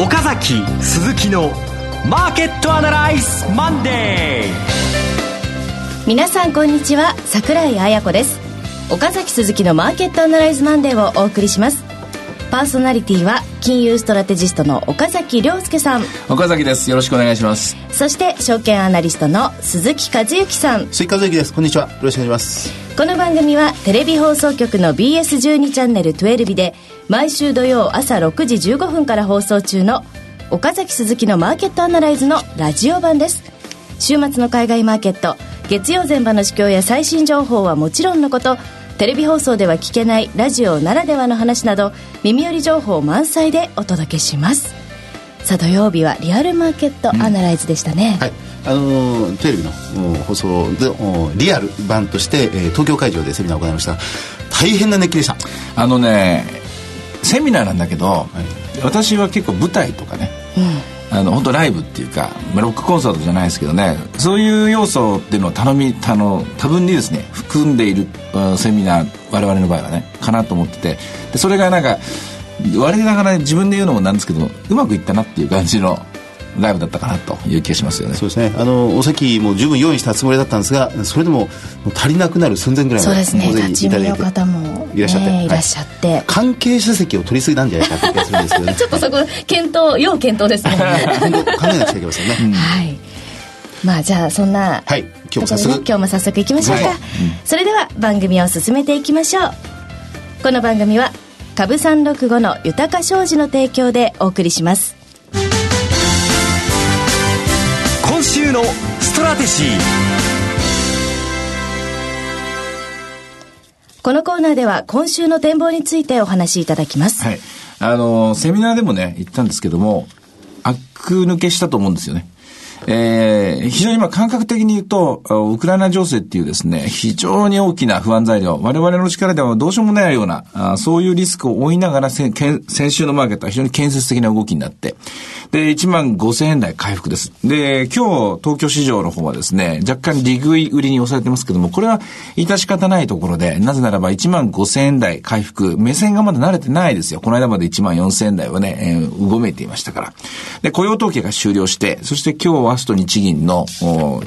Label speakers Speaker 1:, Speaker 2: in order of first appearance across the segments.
Speaker 1: 岡崎鈴木のマーケットアナライズマンデ
Speaker 2: ー皆さんこんにちは。桜井彩子です。岡崎鈴木のマーケットアナライズマンデーをお送りします。パーソナリティは金融ストラテジストの岡崎良介さん。
Speaker 3: 岡崎です。よろしくお願いします。
Speaker 2: そして証券アナリストの鈴木一之さん。
Speaker 4: 鈴木一之です。こんにちは。よろしくお願いします。
Speaker 2: この番組はテレビ放送局の BS12 チャンネルトゥエルビで毎週土曜朝6時15分から放送中の岡崎鈴木のマーケットアナライズのラジオ版です。週末の海外マーケット月曜前場の市況や最新情報はもちろんのことテレビ放送では聞けないラジオならではの話など耳寄り情報満載でお届けします。さあ土曜日はリアルマーケットアナライズでしたね、
Speaker 4: うん、はい。あのテレビの放送でリアル版として、えー、東京会場でセミナーを行いました。大変な熱気でした。
Speaker 3: あのねセミナーなんだけど、はい、私は結構舞台とかね、うんあの本当ライブっていうか、まあ、ロックコンサートじゃないですけどねそういう要素っていうのを頼みあの多分にですね含んでいるセミナー我々の場合はねかなと思っててでそれがなんか我ながら自分で言うのもなんですけどうまくいったなっていう感じのライブだったかなという気がしますよね。
Speaker 4: そうですね。あのお席も十分用意したつもりだったんですがそれでもも足りなくなる寸前ぐらい
Speaker 2: までそうですね。立ち見の方も
Speaker 4: いらっしゃって、
Speaker 2: ね、いらっしゃって、はい、
Speaker 4: 関係者席を取りすぎなんじゃないかって気がするんですけどね。
Speaker 2: ちょっとそこ検討要検討ですね。
Speaker 4: 考えなくちゃいけませんね、うん、
Speaker 2: はい。まあじゃあそんな
Speaker 4: はい。今日も早速、
Speaker 2: 今日も早速いきましょうか、はい。うん、それでは番組を進めていきましょう。この番組は株365の豊か商事の提供でお送りします
Speaker 1: 今週のストラテジー
Speaker 2: このコーナーでは今週の展望についてお話しいただきます。
Speaker 3: はい。あの、セミナーでもね、言ったんですけども、悪抜けしたと思うんですよね。えー、非常に今感覚的に言うと、ウクライナ情勢っていうですね、非常に大きな不安材料、我々の力ではどうしようもないような、あそういうリスクを負いながら先週のマーケットは非常に建設的な動きになって、で、1万5000円台回復です。で、今日、東京市場の方はですね、若干利食い売りに押されてますけども、これは致し方ないところで、なぜならば1万5000円台回復、目線がまだ慣れてないですよ。この間まで1万4000円台はね、えー、うごめいていましたから。で、雇用統計が終了して、そして今日ワスト日銀の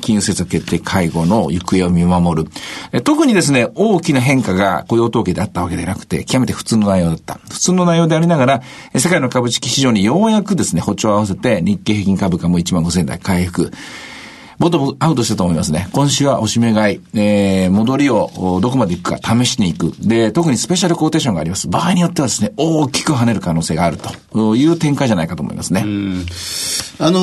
Speaker 3: 金融政策決定会合の行方を見守る。特にですね、大きな変化が雇用統計であったわけではなくて、極めて普通の内容だった。普通の内容でありながら、世界の株式市場にようやくですね、歩調合わせて日経平均株価も1万5000台回復。ボトムアウトしたと思いますね。今週はおしめ買い、えー、戻りをどこまで行くか試しに行く。で、特にスペシャルコーテーションがあります。場合によってはですね、大きく跳ねる可能性があるという展開じゃないかと思いますね。
Speaker 4: あの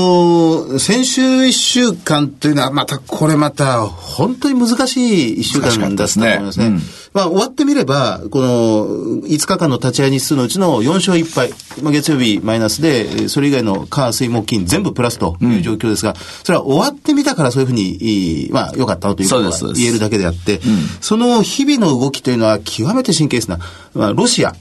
Speaker 4: ー、先週一週間というのは、また、これまた、本当に難しい一週間だったと思いますね。すねうん、まあ、終わってみれば、この、5日間の立ち会い日数のうちの4勝1敗、まあ、月曜日マイナスで、それ以外の火、水、木、金、全部プラスという状況ですが、うん、それは終わってみたからそういうふうに、まあ、良かったということが言えるだけであって、うん、その日々の動きというのは極めて神経質な、まあ、ロシア、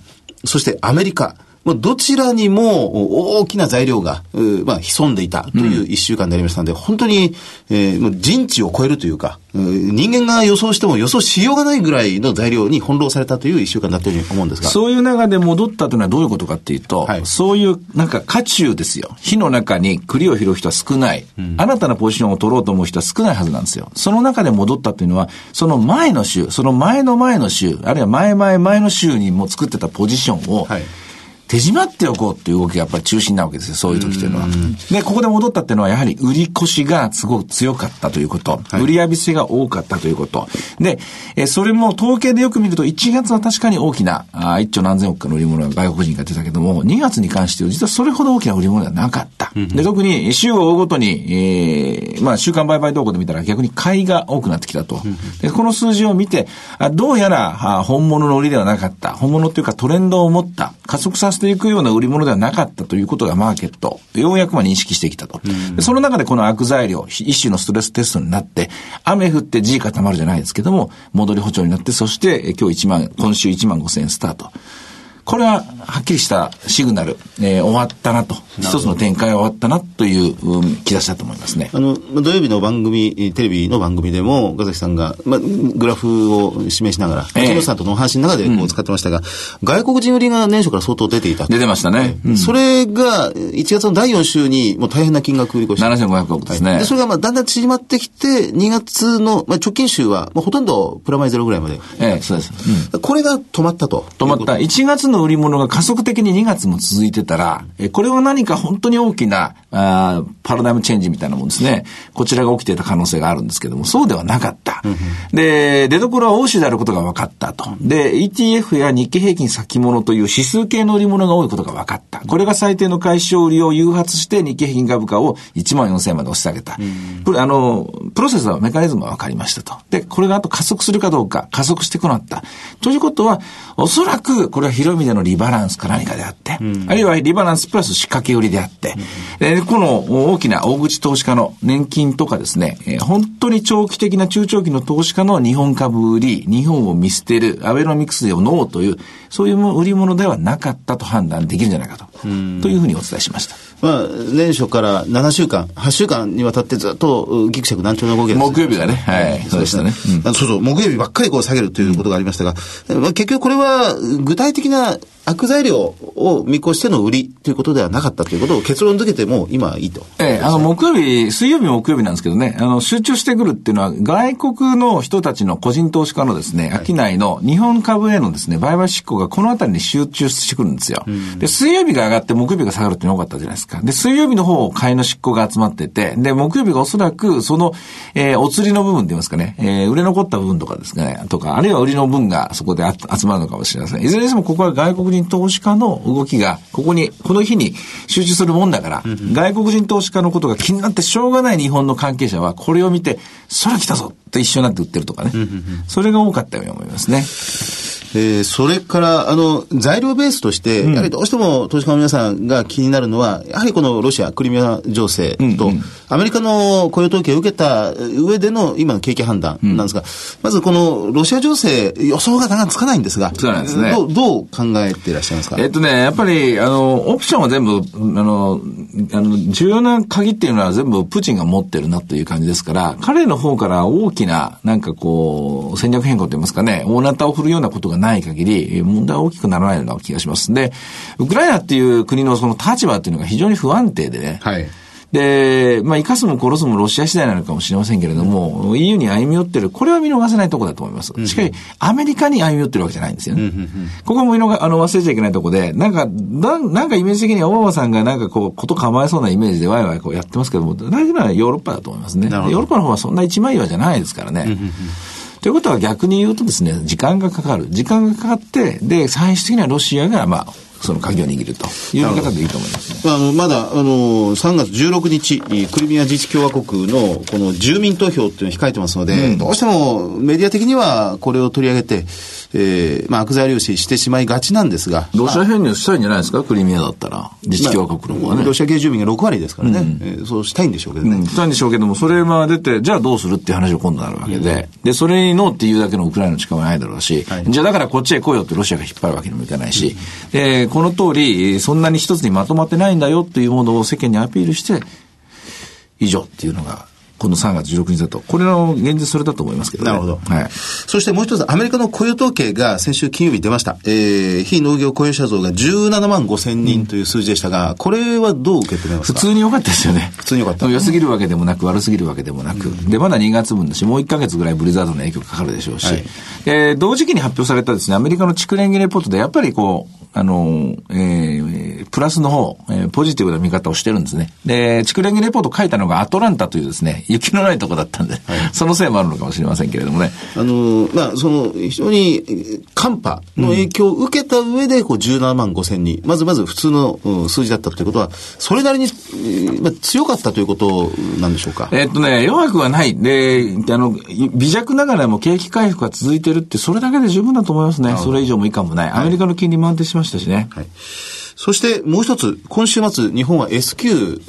Speaker 4: そしてアメリカ、もうどちらにも大きな材料が、まあ、潜んでいたという一週間になりましたので、うん、本当に、えー、もう人知を超えるというか、人間が予想しても予想しようがないぐらいの材料に翻弄されたという一週間だったように思うんですが。
Speaker 3: そういう中で戻ったというのはどういうことかっていうと、はい、そういうなんか渦中ですよ。火の中に栗を拾う人は少ない、うん、新たなポジションを取ろうと思う人は少ないはずなんですよ。その中で戻ったというのは、その前の週、その前の前の週、あるいは前々前の週にも作ってたポジションを、はい手締まっておこうっていう動きがやっぱり中心なわけですよ、そういう時というのは。で、ここで戻ったっていうのは、やはり売り越しがすごく強かったということ、はい、売り浴びせが多かったということ。で、えそれも統計でよく見ると、1月は確かに大きな、あ1兆何千億かの売り物が外国人が出たけども、2月に関しては実はそれほど大きな売り物ではなかった。で、特に週を追うごとに、えー、まあ、週間売買動向で見たら逆に買いが多くなってきたと。で、この数字を見て、あどうやら、あ本物の売りではなかった。本物っていうかトレンドを持った、加速させていくような売り物ではなかったということがマーケット、ようやくま認識してきたと。その中でこの悪材料、一種のストレステストになって、雨降って地固まるじゃないですけども、戻り補調になって、そして今日1万、今週1万5千円スタート。これは、はっきりしたシグナル、えー、終わったなと、一つの展開が終わったなという、うん、気がしたと思いますね。
Speaker 4: あの、土曜日の番組、テレビの番組でも、岡崎さんが、まあ、グラフを示しながら、木、え、下、さんとのお話の中でこう使ってましたが、うん、外国人売りが年初から相当出ていた。
Speaker 3: 出てましたね。
Speaker 4: うん、それが、1月の第4週にもう大変な金額売り越し。
Speaker 3: 7500億ですね。はい、
Speaker 4: で、それがまあだんだん縮まってきて、2月の、まあ、直近週は、まあ、ほとんどプラマイゼロぐらいまで。
Speaker 3: ええ、そうです。
Speaker 4: うん、これが止まったと。
Speaker 3: 止まった。1月の売り物が加速的に2月も続いてたら、えこれは何か本当に大きなあパラダイムチェンジみたいなもんですね。こちらが起きていた可能性があるんですけども、そうではなかった。で、出所は欧州であることが分かったと。で、ETF や日経平均先物という指数系の売り物が多いことが分かった。これが最低の解消売りを誘発して日経平均株価を1万4000円まで押し下げた。あの、プロセスはメカニズムは分かりましたと。で、これがあと加速するかどうか、加速してこなった。ということは、おそらくこれは広いでのリバランスか何かであって、あるいはリバランスプラス仕掛け売りであって、うん、この大きな大口投資家の年金とかですね、えー、本当に長期的な中長期の投資家の日本株売り、日本を見捨てる、アベノミクスをノーという、そういう売り物ではなかったと判断できるんじゃないかと、というふうにお伝えしました。
Speaker 4: まあ、年初から7週間、8週間にわたってずっとぎくしゃく難聴の動き
Speaker 3: が、木曜日がね、はい、そうでしたね。
Speaker 4: うん、そうそう、木曜日ばっかりこう下げるということがありましたが、まあ、結局これは具体的なが悪材料を見越しての売りということではなかったということを結論付けても今いいと。
Speaker 3: ええ、あの、木曜日、水曜日木曜日なんですけどね、あの、集中してくるっていうのは、外国の人たちの個人投資家のですね、商いの日本株へのですね、売買執行がこのあたりに集中してくるんですよ。で、水曜日が上がって木曜日が下がるっていうのが多かったじゃないですか。で、水曜日の方、買いの執行が集まってて、で、木曜日がおそらく、その、えー、お釣りの部分って言いますかね、えー、売れ残った部分とかですね、とか、あるいは売りの分がそこで集まるのかもしれません。いずれにしてもここは外国人投資家の動きが、ここに、この日に集中するもんだから、外国人投資家のことが気になってしょうがない日本の関係者は、これを見て、空来たぞって一緒になって売ってるとかね。それが多かったように思いますね。
Speaker 4: えー、それから、あの、材料ベースとして、やはりどうしても投資家の皆さんが気になるのは、やはりこのロシア、クリミア情勢と、アメリカの雇用統計を受けた上での今の景気判断なんですが、うん、まずこのロシア情勢、予想がなかなかつかないんですが、
Speaker 3: そうなんですね。
Speaker 4: どうどう考えていらっしゃいますか？
Speaker 3: えっとね、やっぱり、あの、オプションは全部、あの、あの、重要な鍵っていうのは全部プーチンが持ってるなという感じですから、彼の方から大きな、なんかこう、戦略変更といいますかね、大なたを振るようなことがない限り、問題は大きくならないような気がします。で、ウクライナっていう国のその立場っていうのが非常に不安定でね、はい。で、まあ、生かすも殺すもロシア次第なのかもしれませんけれども、うん、EU に歩み寄ってる、これは見逃せないところだと思います。しかし、アメリカに歩み寄ってるわけじゃないんですよね。ここも見逃あの忘れちゃいけないところで、なんか、なんかイメージ的にはオバマさんがなんかこう、こと構えそうなイメージでワイワイこうやってますけども、大事なのはヨーロッパだと思いますね。ヨーロッパの方はそんな一枚岩じゃないですからね。ということは逆に言うとですね、時間がかかる。時間がかかって、で、最終的にはロシアが、まあ、その鍵を握るという見方でいいと思います、
Speaker 4: ね、あのまだあの3月16日クリミア自治共和国のこの住民投票っていうのを控えてますので、うん、どうしてもメディア的にはこれを取り上げて、えーまあ、悪材料視してしまいがちなんですが。
Speaker 3: ロシア編入したいんじゃないですか？クリミアだったら。自治共和国の方はね、まあ、
Speaker 4: ロシア系住民が6割ですからね、うん、えー、そうしたいんでしょうけどね、うん、
Speaker 3: したいんでしょうけどもそれが出てじゃあどうするっていう話が今度なるわけで、でそれにノーっていうだけのウクライナの力はないだろうし、はい、じゃあだからこっちへ来いよってロシアが引っ張るわけにもいかないし、でこの通りそんなに一つにまとまってないんだよっていうものを世間にアピールして、以上っていうのがこの3月16日だと。これの現実それだと思いますけど
Speaker 4: ね。なるほど。はい。そしてもう一つ、アメリカの雇用統計が先週金曜日出ました。えー、非農業雇用者増が17万5千人という数字でしたが、うん、これはどう受け止めます
Speaker 3: か？普通に良かったですよね。
Speaker 4: 普通に良かった。
Speaker 3: 良すぎるわけでもなく、悪すぎるわけでもなく。うん、で、まだ2月分だし、もう1ヶ月ぐらいブリザードの影響がかかるでしょうし。はい、えー、同時期に発表されたですね、アメリカの蓄電機レポートで、やっぱりこう、あの、えー、プラスの方、えー、ポジティブな見方をしてるんですね。で、蓄電機レポート書いたのがアトランタというですね、雪のないとこだったんで、はい、そのせいもあるのかもしれませんけれどもね。
Speaker 4: あの、まあ、その、非常に寒波の影響を受けた上で、こう、17万5千人、まずまず普通の、うん、数字だったということは、それなりに、まあ、強かったということなんでしょうか？
Speaker 3: えっとね、弱くはない。で、あの、微弱ながらも景気回復が続いてるって、それだけで十分だと思いますね。それ以上も以下もない。アメリカの金利も安定しましたしね。はい
Speaker 4: そしてもう一つ、今週末、日本は S q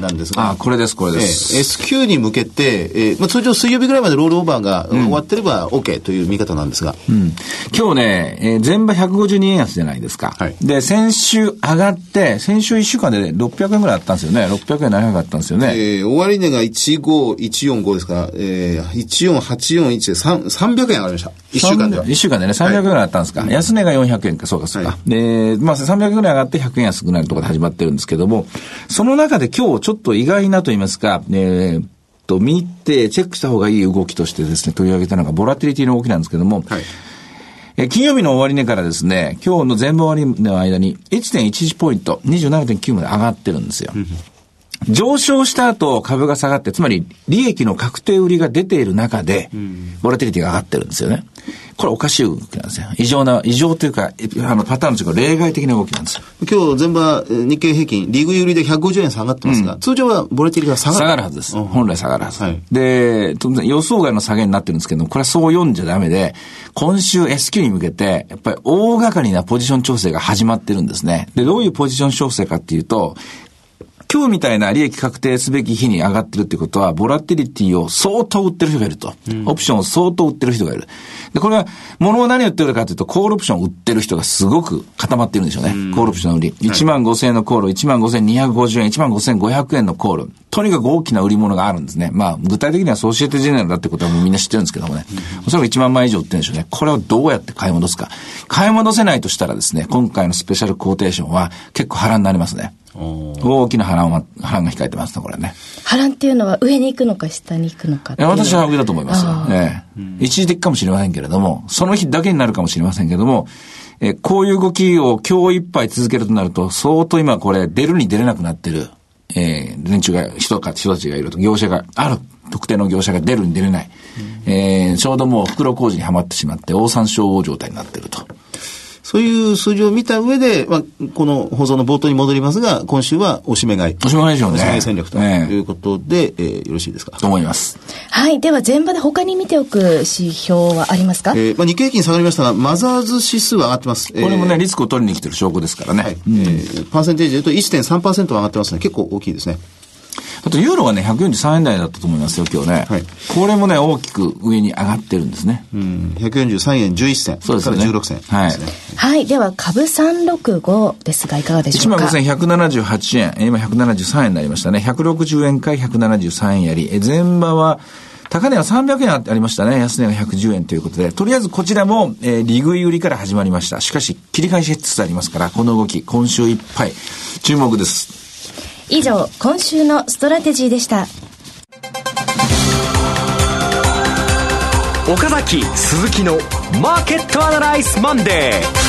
Speaker 4: なんですが。
Speaker 3: あ、これです、これです。
Speaker 4: えー、S q に向けて、えーまあ、通常水曜日ぐらいまでロールオーバーが終わってれば OK という見方なんですが。
Speaker 3: うん、今日ね、えー、全場152円安じゃないですか。はい、で、先週上がって、先週1週間で600円ぐらいあったんですよね。600円700円あったんですよね。
Speaker 4: えー、終値が15145ですから、えー、14841で300円上がりました。1週間では。1
Speaker 3: 週間でね、300円ぐらいあったんですか。はい、安値が400円か、そうか、そうか。はい、で、まあ、300円ぐらい上がって100円安くなるところで始まってるんですけども、その中で今日ちょっと意外なと言いますか、えー、と見てチェックした方がいい動きとしてですね、取り上げたのがボラティリティの動きなんですけども、はいえ金曜日の終値からですね、今日の全部終値の間に1.11ポイント、27.9まで上がってるんですよ。上昇した後株が下がって、つまり利益の確定売りが出ている中で、ボラティリティが上がってるんですよね。これおかしい動きなんですよ。異常な、異常というか、あの、パターンの違う例外的な動きなんですよ。
Speaker 4: 今日、全場、日経平均、リーグ売りで150円下がってますが、うん、通常はボラティリが下がる。
Speaker 3: 下がるはずです。本来下がるはず。はい、で、当然予想外の下げになってるんですけど、これはそう読んじゃダメで、今週 S q に向けて、やっぱり大掛かりなポジション調整が始まってるんですね。で、どういうポジション調整かっていうと、今日みたいな利益確定すべき日に上がってるってことは、ボラティリティを相当売ってる人がいると。うん、オプションを相当売ってる人がいる。で、これは、物を何を売ってるかというと、コールオプションを売ってる人がすごく固まっているんでしょうね。うコールオプションの売り。1万5000円のコール、1万5250円、1万5500円のコール。とにかく大きな売り物があるんですね。まあ、具体的にはソーシエテジェネラルだってことはもうみんな知ってるんですけどもね。おそらく1万枚以上売ってるんでしょうね。これをどうやって買い戻すか。買い戻せないとしたらですね、今回のスペシャルコーテーションは結構波乱になりますね。大きな波乱は、波乱が控えてますね、これね。
Speaker 2: 波乱っていうのは上に行くのか下に行くのか
Speaker 3: 私は上だと思います。よ。ええ、一時的かもしれませんけれども、その日だけになるかもしれませんけれども、えこういう動きを今日いっぱい続けるとなると、相当今これ出るに出れなくなってる、えー、連中が、人か、人たちがいると、業者が、ある特定の業者が出るに出れない。うん、えー、ちょうどもう袋工事にはまってしまって、大産小状態になってると。
Speaker 4: そういう数字を見た上で、まあ、この放送の冒頭に戻りますが、今週はおしめ買い。
Speaker 3: おしめ買いでしょうね。おしめ
Speaker 4: 買い戦略ということで、えー、よろしいですか？
Speaker 3: と思います。
Speaker 2: はい。では、全場で他に見ておく指標はありますか？
Speaker 4: えー、まあ、日経平均下がりましたが、マザーズ指数は上がってます。
Speaker 3: これもね、リスクを取りに来てる証拠ですからね。はい。
Speaker 4: うん、えー、パーセンテージで言うと1.3%上がってますね。結構大きいですね。
Speaker 3: あとユーロがね、143円台だったと思いますよ、今日ね。はい。これもね、大きく上に上がってるんですね。
Speaker 4: うん。143円11銭。そうですね。から16銭、
Speaker 2: はい。はい。では、株365ですが、いかがでしょうか
Speaker 3: ？15,178円。今173円になりましたね。160円から173円やり。え、前場は、高値は300円ありましたね。安値が110円ということで、とりあえずこちらも、えー、利食い売りから始まりました。しかし、切り返しつつありますから、この動き、今週いっぱい、注目です。
Speaker 2: 以上、今週のストラテジーでした。
Speaker 1: 岡崎鈴木のマーケットアナライズマンデー。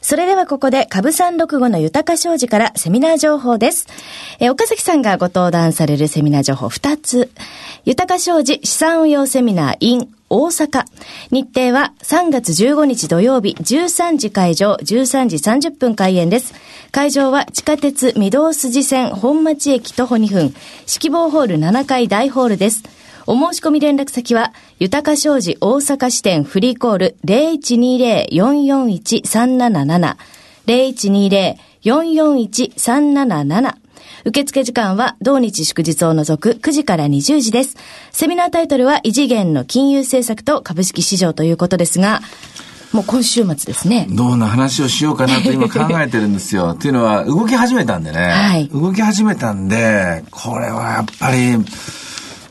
Speaker 2: それではここで株三六五の豊か商事からセミナー情報です。え岡崎さんがご登壇されるセミナー情報2つ。豊か商事資産運用セミナー in 大阪。日程は3月15日土曜日13時会場、13時30分開演です。会場は地下鉄御堂筋線本町駅徒歩2分、式房ホール7階大ホールです。お申し込み連絡先は、豊か商事大阪支店フリーコール0120-441-377 0120-441-377受付時間は同日祝日を除く9時から20時です。セミナータイトルは異次元の金融政策と株式市場ということですが、もう今週末ですね。
Speaker 3: どんな話をしようかなと今考えてるんですよ。っていうのは、動き始めたんでね。はい。動き始めたんで、これはやっぱり、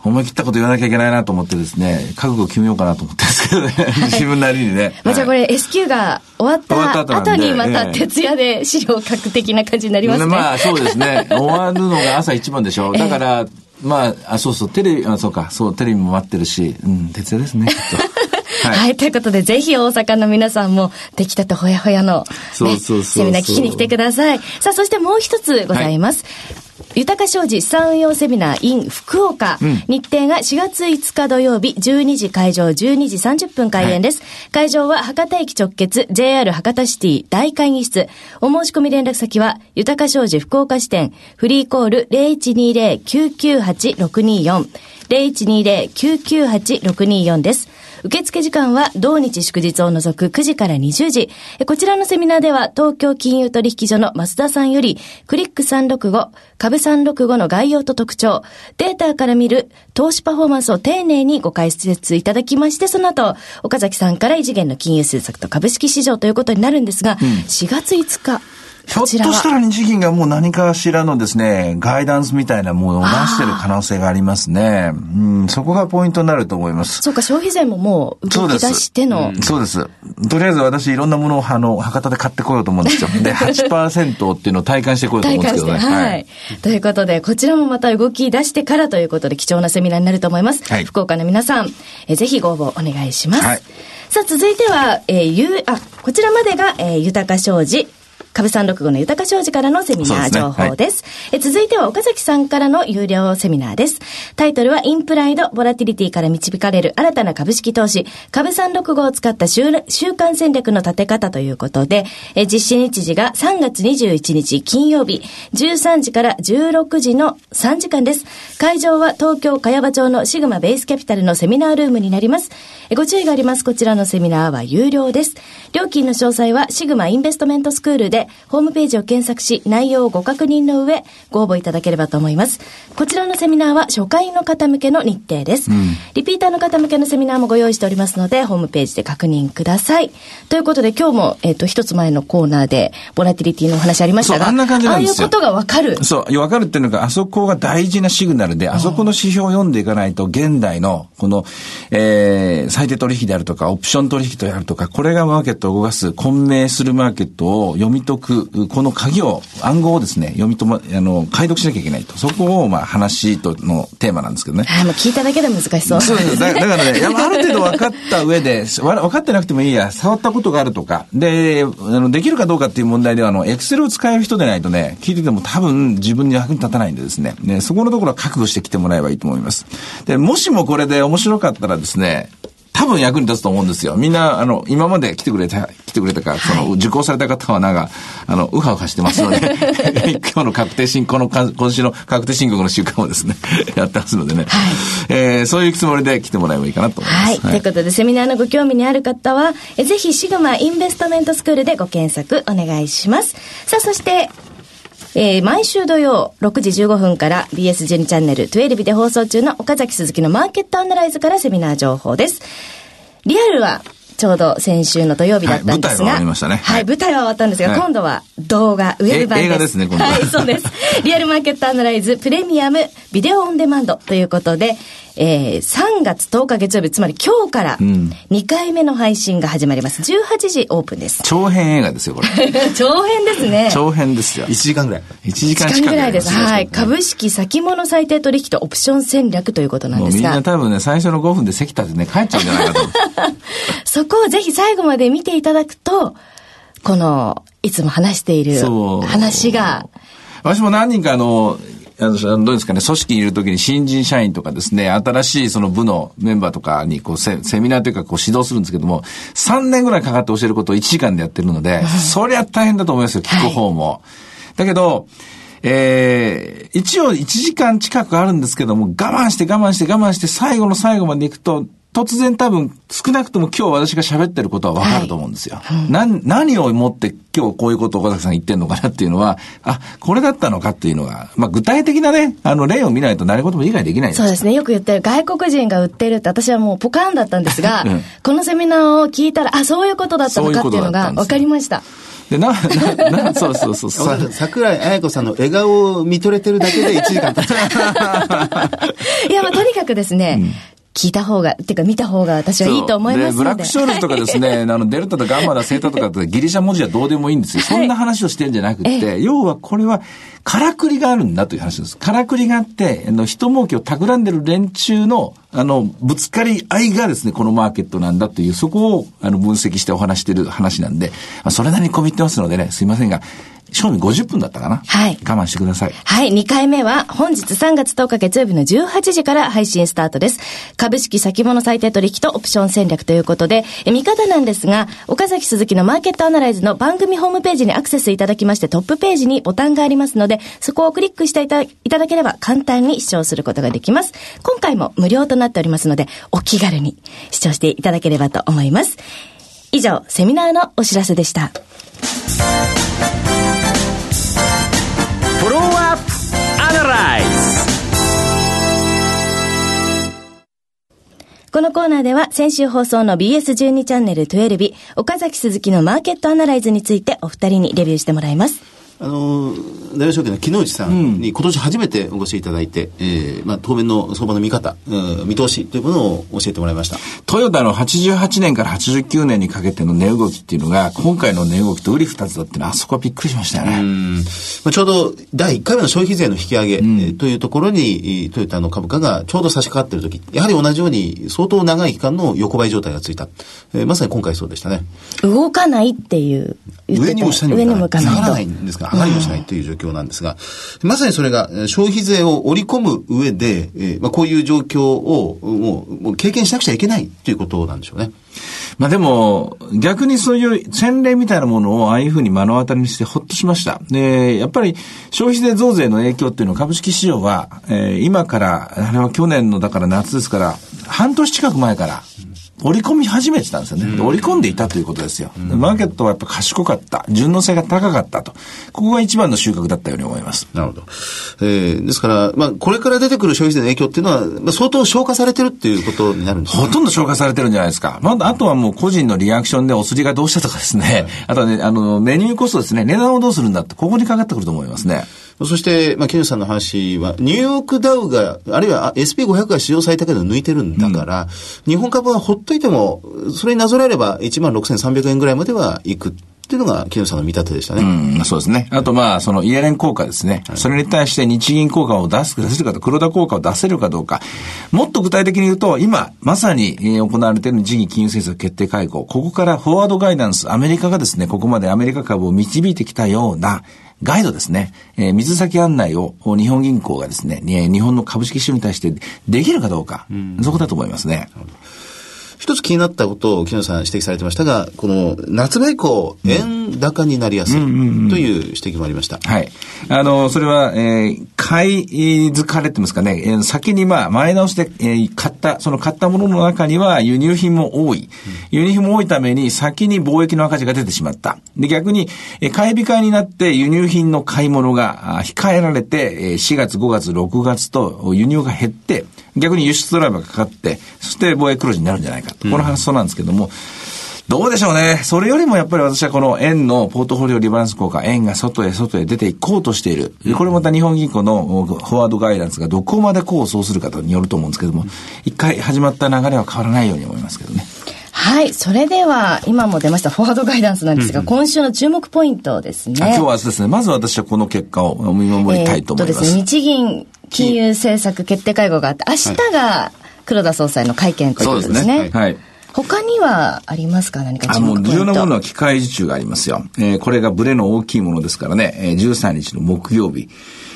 Speaker 3: 思い切ったこと言わなきゃいけないなと思ってですね、覚悟を決めようかなと思ってですけどね、自分なりにね。
Speaker 2: まあ、じゃあこれ S q が終わった後にまた徹夜で資料を書く的な感じになりますね。
Speaker 3: まあそうですね。終わるのが朝一番でしょ。だから、まあ、あ、そうそう、テレビ、あ、そうか、そう、テレビも待ってるし、うん、徹夜ですね、きっ
Speaker 2: と。はい、はい、ということで、ぜひ大阪の皆さんも、できたてほやほやの、ね、そうそうセミナー聞きに来てください。さあ、そしてもう一つございます。はい豊か商事資産運用セミナー in 福岡、うん、日程が4月5日土曜日12時会場12時30分開演です、はい、会場は博多駅直結 JR 博多シティ大会議室。お申し込み連絡先は豊か商事福岡支店フリーコール0120-998-624 0120-998-624です受付時間は同日祝日を除く9時から20時。こちらのセミナーでは東京金融取引所の増田さんよりクリック365、株365の概要と特徴、データから見る投資パフォーマンスを丁寧にご解説いただきまして、その後、岡崎さんから異次元の金融政策と株式市場ということになるんですが、うん、4月5日、
Speaker 3: ひょっとしたら日銀がもう何かしらのですね、ガイダンスみたいなものを出してる可能性がありますね。うん、そこがポイントになると思います。
Speaker 2: そうか、消費税ももう動き出しての。
Speaker 3: そうです。うん、とりあえず私いろんなものをあの、博多で買ってこようと思うんですよ。で、8%っていうのを体感してこようと思うんですけどね。
Speaker 2: はい、はい。ということで、こちらもまた動き出してからということで貴重なセミナーになると思います。はい、福岡の皆さん、えぜひご応募お願いします。はい、さあ、続いては、えー、ゆあ、こちらまでが、えー、豊か商事、株三六五の豊か商事からのセミナー情報です。ですねはい、え続いては岡崎さんからの有料セミナーです。タイトルはインプライド、ボラティリティから導かれる新たな株式投資、株三六五を使った週週間戦略の立て方ということで、え実施日時が3月21日金曜日、13時から16時の3時間です。会場は東京茅場町のシグマベースキャピタルのセミナールームになります。えご注意があります。こちらのセミナーは有料です。料金の詳細はシグマインベストメントスクールでホームページを検索し、内容をご確認の上、ご応募いただければと思います。こちらのセミナーは初回の方向けの日程です。うん、リピーターの方向けのセミナーもご用意しておりますので、ホームページで確認ください。ということで、今日も、えっ、ー、と、一つ前のコーナーで、ボラティリティのお話ありましたが、
Speaker 3: あんな感じなんです
Speaker 2: よ。ああいうことがわかる。
Speaker 3: そう、わかるっていうのが、あそこが大事なシグナルで、あそこの指標を読んでいかないと、現代の、この、えー、最低取引であるとか、オプション取引であるとか、これがマーケットを動かす、混迷するマーケットを読み解く、この鍵を、暗号をですね、読みとま、あの、解読しなきゃいけないと。そこを、まあ、話とのテーマなんですけどね。
Speaker 2: はい、もう聞いただけで難しそう。
Speaker 3: そうです。だだからね、ある程度分かった上で、分かってなくてもいいや、触ったことがあるとか、で、あの、できるかどうかっていう問題では、あの、エクセルを使える人でないとね、聞いてても多分自分に役に立たないんでですね、ね、そこのところは覚悟してきてもらえばいいと思います。で、もしもこれで面白かったらですね、多分役に立つと思うんですよ。みんな、あの、今まで来てくれた、来てくれたか、その、受講された方はなんか、あの、うはうはしてますので、今日の確定申告、この、今週の確定申告の習慣をですね、やってますのでね、はい、えー、そういうつもりで来てもらえばいいかなと思います。はい。
Speaker 2: はい、ということで、セミナーのご興味にある方は、えぜひ、シグマインベストメントスクールでご検索お願いします。さあ、そして、えー、毎週土曜6時15分から BS12 チャンネル12で放送中の岡崎鈴木のマーケットアナライズからセミナー情報です。リアルはちょうど先週の土曜日だったんですが。
Speaker 3: はい、舞台は終わりましたね。
Speaker 2: はい、舞台は終わったんですが、はい、今度は動画、ウェブ版です。
Speaker 3: 映画ですね、今度は。
Speaker 2: はい、そうです。リアルマーケットアナライズプレミアムビデオオンデマンドということで、えー、3月10日月曜日、つまり今日から2回目の配信が始まります。18時オープンです。
Speaker 3: 長編映画ですよ、これ。
Speaker 2: 長編ですね。
Speaker 3: 長編ですよ。
Speaker 4: 1時間ぐらい。
Speaker 3: 1時間近く
Speaker 2: ぐらいです。はい。株式先物最低取引とオプション戦略ということなんですが。
Speaker 3: みんな多分ね、最初の5分で席立てね、帰っちゃうんじゃないかと
Speaker 2: そこをぜひ最後まで見ていただくと、この、いつも話している話が、
Speaker 3: 私も何人かあの、どうですかね、組織にいるときに新人社員とかですね、新しいその部のメンバーとかにこうセセミナーというかこう指導するんですけども、3年ぐらいかかって教えることを1時間でやってるので、そりゃ大変だと思いますよ、聞く方も。はい、だけど、えー、一応1時間近くあるんですけども、我慢して我慢して我慢して最後の最後まで行くと、突然多分、少なくとも今日私が喋ってることはわかると思うんですよ。はい、何、何をもって今日こういうことを岡崎さん言ってんのかなっていうのは、あ、これだったのかっていうのが、まあ具体的なね、あの例を見ないと何事も理解できない
Speaker 2: そうですね。よく言ってる外国人が売ってるって私はもうポカーンだったんですが、うん、このセミナーを聞いたら、あ、そういうことだったのかっていうのが分かりました。
Speaker 3: で、な、な、な、そうそうそうそう。
Speaker 4: 桜井彩子さんの笑顔を見とれてるだけで1時間経っちゃ
Speaker 2: う。いや、まあとにかくですね、うん聞いた方が、っていうか見た方が私はいいと思いますので。
Speaker 3: ブラックショールズとかですね、あの、デルタとガンマだ、セータとかってギリシャ文字はどうでもいいんですよ。そんな話をしてるんじゃなくて、要はこれは、からくりがあるんだという話です。からくりがあって、あの、人儲けを企んでる連中の、あの、ぶつかり合いがですね、このマーケットなんだという、そこを、あの、分析してお話してる話なんで、まあ、それなりに込み入ってますのでね、すいませんが、賞味50分だったかな？
Speaker 2: はい。
Speaker 3: 我慢してください。
Speaker 2: はい。2回目は本日3月10日月曜日の18時から配信スタートです。株式先物最低取引とオプション戦略ということで、え見方なんですが、岡崎鈴木のマーケットアナライズの番組ホームページにアクセスいただきまして、トップページにボタンがありますので、そこをクリックしていたいただければ簡単に視聴することができます。今回も無料となっておりますので、お気軽に視聴していただければと思います。以上、セミナーのお知らせでした。このコーナーでは先週放送の BS12 チャンネル12日、岡崎鈴木のマーケットアナライズについてお二人にレビューしてもらいます。
Speaker 4: あの、大和証券の木之内さんに今年初めてお越しいただいて、うん、えー、まあ、当面の相場の見方、うん、見通しというものを教えてもらいました。
Speaker 3: トヨタの88年から89年にかけての値動きっていうのが、今回の値動きと売り二つだってのは、あそこはびっくりしましたよね。うんま
Speaker 4: あ、ちょうど第1回目の消費税の引き上げ、うん、というところに、トヨタの株価がちょうど差し掛かっている時、やはり同じように相当長い期間の横ばい状態がついた。えー、まさに今回そうでしたね。
Speaker 2: 動かないっていう。
Speaker 4: 上にも下にも向かない。下がらないんですが、上がりもしないという状況なんですが、まさにそれが消費税を織り込む上で、えーまあ、こういう状況をもうもう経験しなくちゃいけないということなんでしょうね。
Speaker 3: まあでも、逆にそういう洗礼みたいなものをああいうふうに目の当たりにしてほっとしました。で、やっぱり消費税増税の影響っていうのは株式市場は、えー、今から、あれは去年のだから夏ですから、半年近く前から、織り込み始めてたんですよね。織り込んでいたということですよ。マーケットはやっぱ賢かった。順応性が高かったと。ここが一番の収穫だったように思います。
Speaker 4: なるほど。えー、ですから、まあ、これから出てくる消費税の影響っていうのは、まあ、相当消化されてるっていうことになるんです
Speaker 3: か、ね、ほとんど消化されてるんじゃないですか。まあ、あとはもう個人のリアクションでお釣りがどうしたとかですね。あとはね、あの、メニューコストですね。値段をどうするんだって、ここにかかってくると思いますね。
Speaker 4: そして、まあ、木内さんの話は、ニューヨークダウが、あるいは SP500 が史上最高値を抜いてるんだから、うん、日本株はほっといても、それになぞらえれば16,300円ぐらいまではいく。っていうのが、木下さんの見立てでしたね。
Speaker 3: うん、そうですね。あと、まあ、そのイエレン効果ですね。はい、それに対して日銀効果を出す、出せるかと、黒田効果を出せるかどうか。もっと具体的に言うと、今、まさに行われている日銀金融政策決定会合。ここからフォワードガイダンス、アメリカがですね、ここまでアメリカ株を導いてきたような、ガイドですね、えー、水先案内を日本銀行がですね、日本の株式市場に対してできるかどうか、うん、そこだと思いますね。
Speaker 4: 一つ気になったことを木野さん指摘されてましたが、この夏場以降、円高になりやすいという指摘もありました。
Speaker 3: はい。あの、それは、えー、買い疲れてますかね、えー、先にまあ前倒しで、えー、買った、その買ったものの中には輸入品も多い。輸入品も多いために先に貿易の赤字が出てしまった。で、逆に、えー、買い控えになって輸入品の買い物が控えられて、えー、4月、5月、6月と輸入が減って、逆に輸出ドライバーがかかって、そして貿易黒字になるんじゃないかと。この発想なんですけども、どうでしょうね。それよりもやっぱり私はこの円のポートフォリオリバランス効果、円が外へ外へ出ていこうとしている。これまた日本銀行のフォワードガイダンスがどこまでこうそうするかによると思うんですけども、一回始まった流れは変わらないように思いますけどね。
Speaker 2: はい。それでは、今も出ましたフォワードガイダンスなんですが、うん、今週の注目ポイントですね。
Speaker 3: 今日はですね、まず私はこの結果を見守りたいと思います。えー、とですね、
Speaker 2: 日銀金融政策決定会合があって、明日が黒田総裁の会見ということですね。そうですね。はい。他にはありますか？何か注目ポイントあ、もう重
Speaker 3: 要なものは機械受注がありますよ。えー、これがブレの大きいものですからね、えー、13日の木曜日。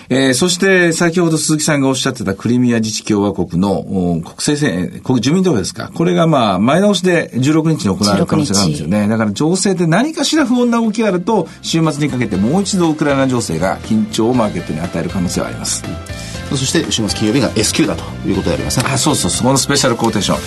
Speaker 3: えー、そして先ほど鈴木さんがおっしゃってたクリミア自治共和国の国政選、国住民投票ですか。これがまあ前倒しで16日に行われる可能性があるんですよね。だから情勢で何かしら不穏な動きがあると週末にかけてもう一度ウクライナ情勢が緊張をマーケットに与える可能性はあります。
Speaker 4: そして週末金曜日が S q だということでありますね。
Speaker 3: あ、そうそう、そこのスペシャルコーテーション。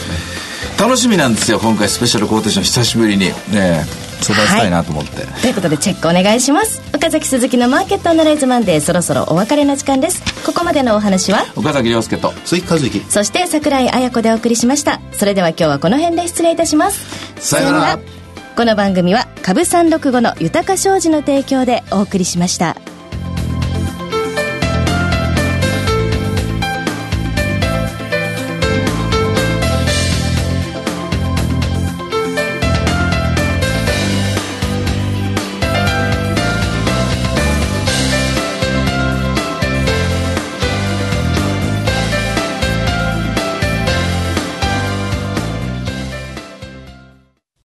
Speaker 3: 楽しみなんですよ、今回スペシャルコーテーション久しぶりに。ね育てたいなと思って、
Speaker 2: はい、ということでチェックお願いします。岡崎鈴木のマーケットアナライズマンデーそろそろお別れの時間です。ここまでのお話は？
Speaker 3: 岡崎亮介と
Speaker 4: 鈴木和之
Speaker 2: そして櫻井彩子でお送りしました。それでは今日はこの辺で失礼いたします。
Speaker 3: さようなら。
Speaker 2: この番組は株三六五の豊か商事の提供でお送りしました